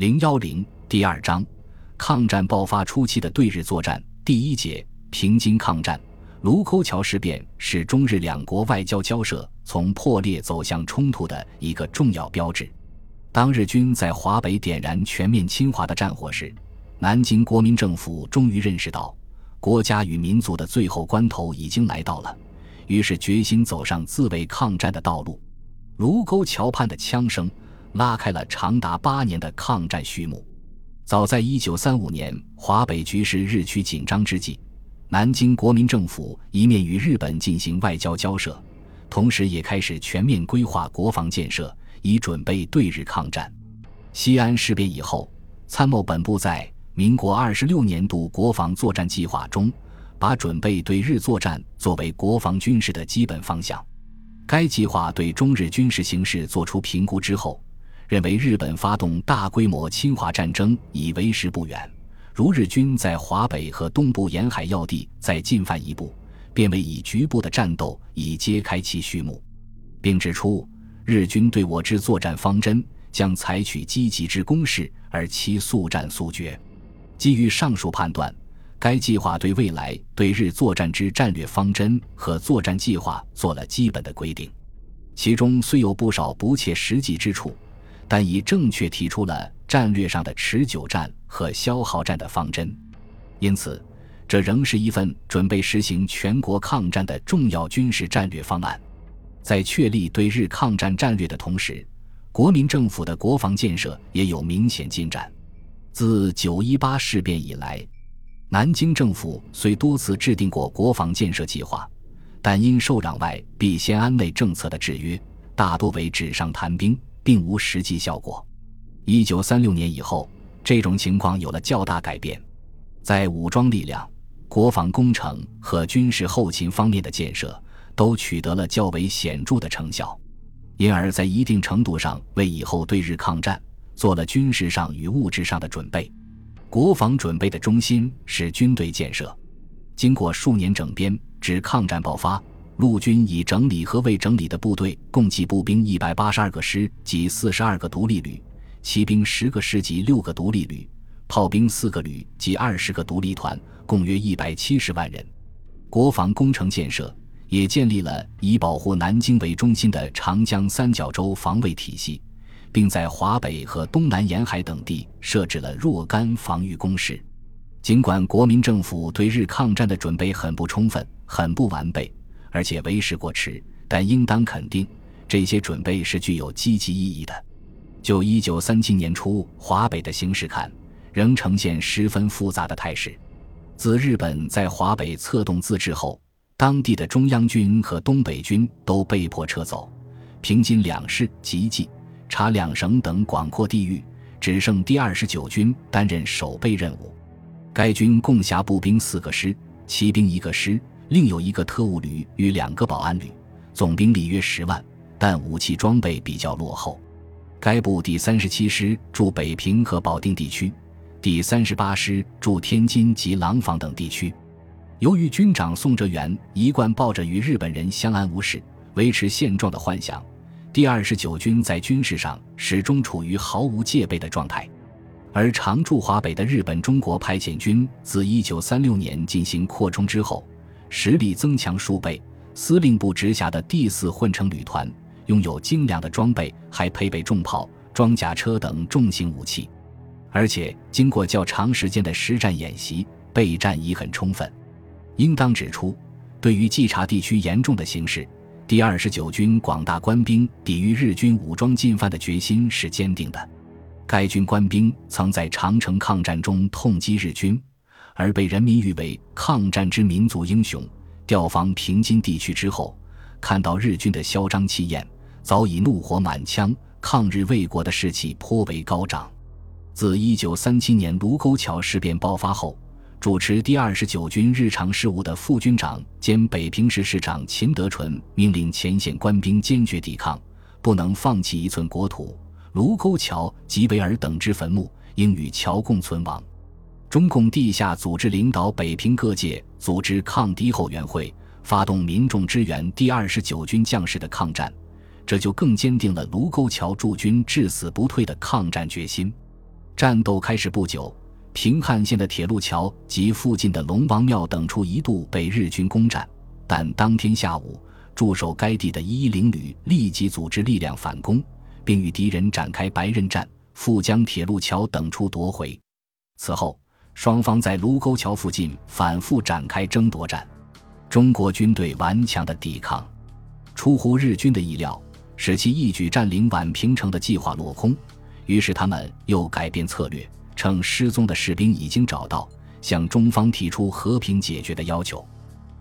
零幺零第二章，抗战爆发初期的对日作战第一节平津抗战。卢沟桥事变是中日两国外交交涉从破裂走向冲突的一个重要标志。当日军在华北点燃全面侵华的战火时，南京国民政府终于认识到国家与民族的最后关头已经来到了，于是决心走上自卫抗战的道路。卢沟桥畔的枪声拉开了长达八年的抗战序幕。早在一九三五年，华北局势日趋紧张之际。南京国民政府一面与日本进行外交交涉，同时也开始全面规划国防建设，以准备对日抗战。西安事变以后，参谋本部在民国二十六年度国防作战计划中，把准备对日作战作为国防军事的基本方向。该计划对中日军事形势作出评估之后，认为日本发动大规模侵华战争已为时不远。如日军在华北和东部沿海要地再进犯一步，便为以局部的战斗以揭开其序幕，并指出日军对我之作战方针将采取积极之攻势，而其速战速决。基于上述判断，该计划对未来对日作战之战略方针和作战计划做了基本的规定，其中虽有不少不切实际之处，但已正确提出了。战略上的持久战和消耗战的方针，因此，这仍是一份准备实行全国抗战的重要军事战略方案。在确立对日抗战战略的同时，国民政府的国防建设也有明显进展。自九一八事变以来，南京政府虽多次制定过国防建设计划，但因受攘外必先安内政策的制约，大多为纸上谈兵，并无实际效果。一九三六年以后，这种情况有了较大改变，在武装力量、国防工程和军事后勤方面的建设都取得了较为显著的成效，因而，在一定程度上为以后对日抗战做了军事上与物质上的准备。国防准备的中心是军队建设。经过数年整编，至抗战爆发，陆军已整理和未整理的部队共计步兵一百八十二个师及四十二个独立旅。骑兵十个师及六个独立旅，炮兵四个旅及二十个独立团，共约一百七十万人。国防工程建设也建立了以保护南京为中心的长江三角洲防卫体系，并在华北和东南沿海等地设置了若干防御工事。尽管国民政府对日抗战的准备很不充分、很不完备，而且为时过迟，但应当肯定，这些准备是具有积极意义的。就一九三七年初华北的形势看，仍呈现十分复杂的态势。自日本在华北策动自治后，当地的中央军和东北军都被迫撤走，平津两市、吉济、察两省等广阔地域，只剩第二十九军担任守备任务。该军共辖步兵四个师、骑兵一个师，另有一个特务旅与两个保安旅，总兵力约十万，但武器装备比较落后。该部第三十七师驻北平和保定地区，第三十八师驻天津及廊坊等地区。由于军长宋哲元一贯抱着与日本人相安无事、维持现状的幻想，第二十九军在军事上始终处于毫无戒备的状态。而常驻华北的日本中国派遣军自一九三六年进行扩充之后，实力增强数倍。司令部直辖的第四混成旅团。拥有精良的装备，还配备重炮、装甲车等重型武器，而且经过较长时间的实战演习，备战已很充分。应当指出，对于冀察地区严重的形势，第二十九军广大官兵抵御日军武装进犯的决心是坚定的。该军官兵曾在长城抗战中痛击日军，而被人民誉为抗战之民族英雄。调防平津地区之后，看到日军的嚣张气焰。早已怒火满腔，抗日卫国的士气颇为高涨。自1937年卢沟桥事变爆发后，主持第二十九军日常事务的副军长兼北平市市长秦德纯命令前线官兵坚决抵抗，不能放弃一寸国土。卢沟桥吉维尔等之坟墓应与桥共存亡。中共地下组织领导北平各界组织抗敌后援会，发动民众支援第二十九军将士的抗战。这就更坚定了卢沟桥驻军至死不退的抗战决心。战斗开始不久，平汉线的铁路桥及附近的龙王庙等处一度被日军攻占，但当天下午，驻守该地的一一零旅立即组织力量反攻，并与敌人展开白刃战，复将铁路桥等处夺回。此后，双方在卢沟桥附近反复展开争夺战，中国军队顽强的抵抗，出乎日军的意料，使其一举占领宛平城的计划落空。于是他们又改变策略，称失踪的士兵已经找到，向中方提出和平解决的要求。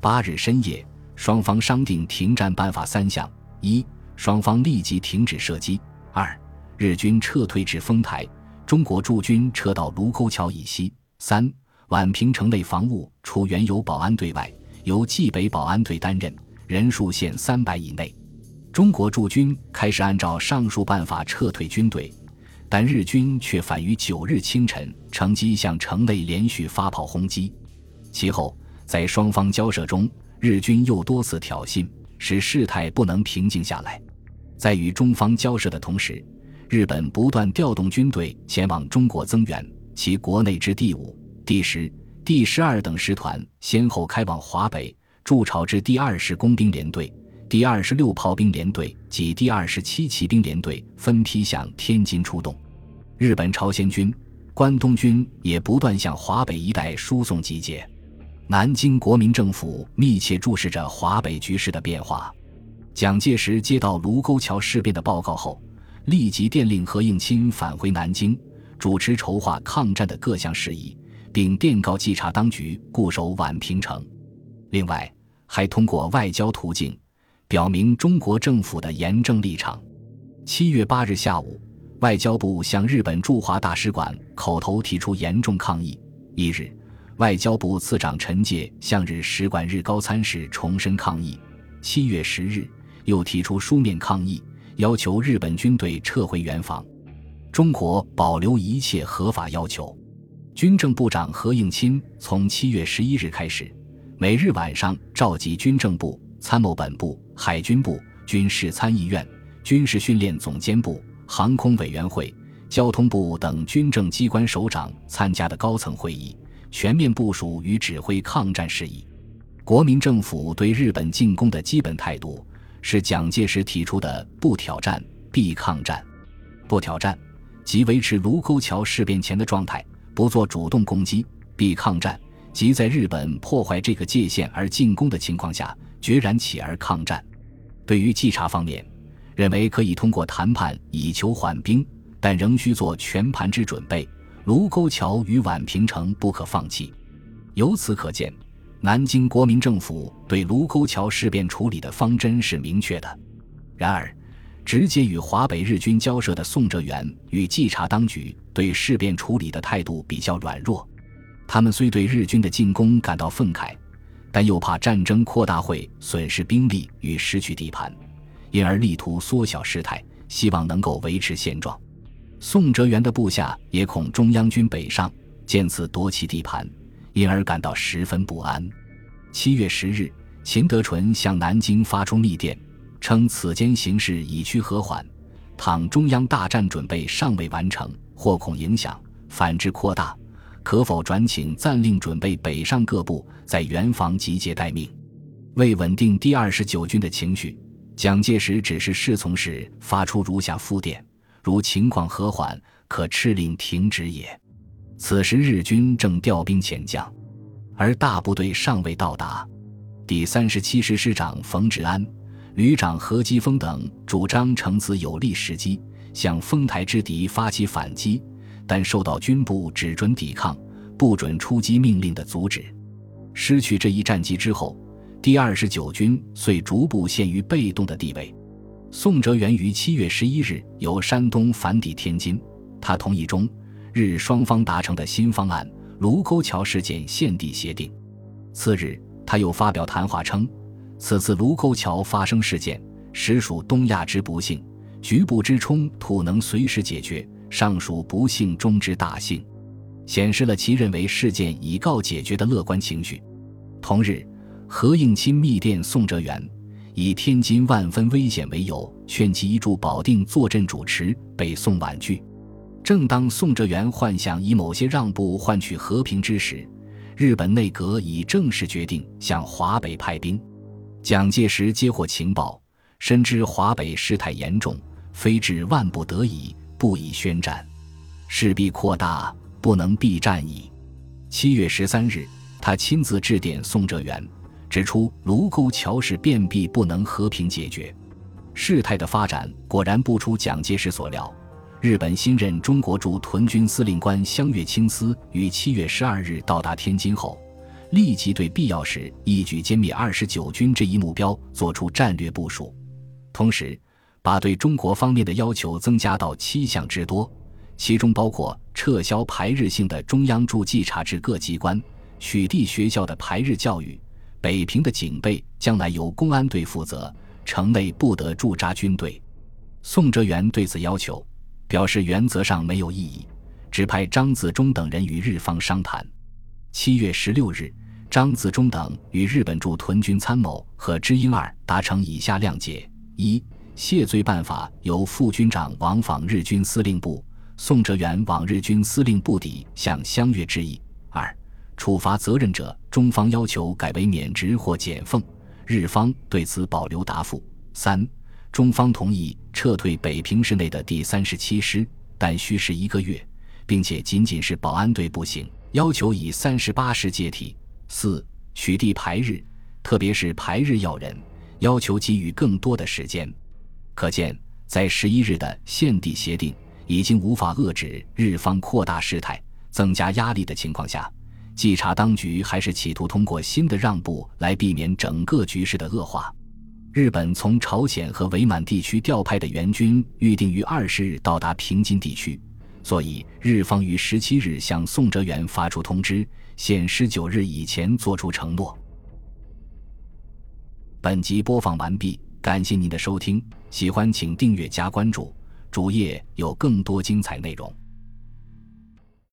八日深夜，双方商定停战办法三项：一、双方立即停止射击；二、日军撤退至丰台。中国驻军撤到卢沟桥以西。三、宛平城内防务除原有保安队外，由冀北保安队担任，人数限三百以内。中国驻军开始按照上述办法撤退军队，但日军却反于九日清晨乘机向城内连续发炮轰击。其后，在双方交涉中，日军又多次挑衅，使事态不能平静下来。在与中方交涉的同时，日本不断调动军队前往中国增援，其国内之第五、第十、第十二等师团先后开往华北，驻朝之第二十工兵联队、第二十六炮兵联队及第二十七骑兵联队分批向天津出动。日本朝鲜军、关东军也不断向华北一带输送集结。南京国民政府密切注视着华北局势的变化。蒋介石接到卢沟桥事变的报告后。立即电令何应钦返回南京，主持筹划抗战的各项事宜，并电告稽查当局固守宛平城。另外，还通过外交途径表明中国政府的严正立场。七月八日下午，外交部向日本驻华大使馆口头提出严重抗议。一日，外交部次长陈介向日使馆日高参事重申抗议。七月十日，又提出书面抗议。要求日本军队撤回原防，中国保留一切合法要求。军政部长何应钦从七月十一日开始，每日晚上召集军政部、参谋本部、海军部、军事参议院、军事训练总监部、航空委员会、交通部等军政机关首长参加的高层会议，全面部署与指挥抗战事宜。国民政府对日本进攻的基本态度。是蒋介石提出的“不挑战，必抗战”。不挑战，即维持卢沟桥事变前的状态，不做主动攻击；必抗战，即在日本破坏这个界限而进攻的情况下，决然起而抗战。对于稽查方面，认为可以通过谈判以求缓兵，但仍需做全盘之准备。卢沟桥与宛平城不可放弃。由此可见。南京国民政府对卢沟桥事变处理的方针是明确的，然而，直接与华北日军交涉的宋哲元与稽查当局对事变处理的态度比较软弱。他们虽对日军的进攻感到愤慨，但又怕战争扩大会损失兵力与失去地盘，因而力图缩小事态，希望能够维持现状。宋哲元的部下也恐中央军北上，见此夺其地盘。因而感到十分不安。七月十日，秦德纯向南京发出密电，称此间形势已趋和缓，倘中央大战准备尚未完成，或恐影响反之扩大，可否转请暂令准备北上各部在原防集结待命？为稳定第二十九军的情绪，蒋介石指示侍从时发出如下复电：如情况和缓，可敕令停止也。此时日军正调兵遣将，而大部队尚未到达。第三十七师师长冯治安、旅长何基峰等主张乘此有利时机，向丰台之敌发起反击，但受到军部只准抵抗、不准出击命令的阻止。失去这一战机之后，第二十九军遂逐步陷于被动的地位。宋哲元于七月十一日由山东返抵天津，他同意中。日双方达成的新方案——卢沟桥事件现地协定。次日，他又发表谈话称：“此次卢沟桥发生事件，实属东亚之不幸，局部之冲突能随时解决，尚属不幸中之大幸，显示了其认为事件已告解决的乐观情绪。”同日，何应钦密电宋哲元，以天津万分危险为由，劝其依驻保定坐镇主持，北宋婉拒。正当宋哲元幻想以某些让步换取和平之时，日本内阁已正式决定向华北派兵。蒋介石接获情报，深知华北事态严重，非至万不得已，不宜宣战，势必扩大，不能避战矣。七月十三日，他亲自致电宋哲元，指出卢沟桥事变必不能和平解决。事态的发展果然不出蒋介石所料。日本新任中国驻屯军司令官香月清司于七月十二日到达天津后，立即对必要时一举歼灭二十九军这一目标作出战略部署，同时把对中国方面的要求增加到七项之多，其中包括撤销排日性的中央驻稽查制各机关，取缔学校的排日教育，北平的警备将来由公安队负责，城内不得驻扎军队。宋哲元对此要求。表示原则上没有异议，指派张自忠等人与日方商谈。七月十六日，张自忠等与日本驻屯军参谋和知英二达成以下谅解：一、谢罪办法由副军长往访日军司令部，宋哲元往日军司令部邸向相约致意；二、处罚责任者，中方要求改为免职或减俸，日方对此保留答复；三。中方同意撤退北平市内的第三十七师，但需时一个月，并且仅仅是保安队不行，要求以三十八师接替。四取缔排日，特别是排日要人，要求给予更多的时间。可见，在十一日的现地协定已经无法遏制日方扩大事态、增加压力的情况下，稽查当局还是企图通过新的让步来避免整个局势的恶化。日本从朝鲜和伪满地区调派的援军预定于二十日到达平津地区，所以日方于十七日向宋哲元发出通知，限十九日以前作出承诺。本集播放完毕，感谢您的收听，喜欢请订阅加关注，主页有更多精彩内容。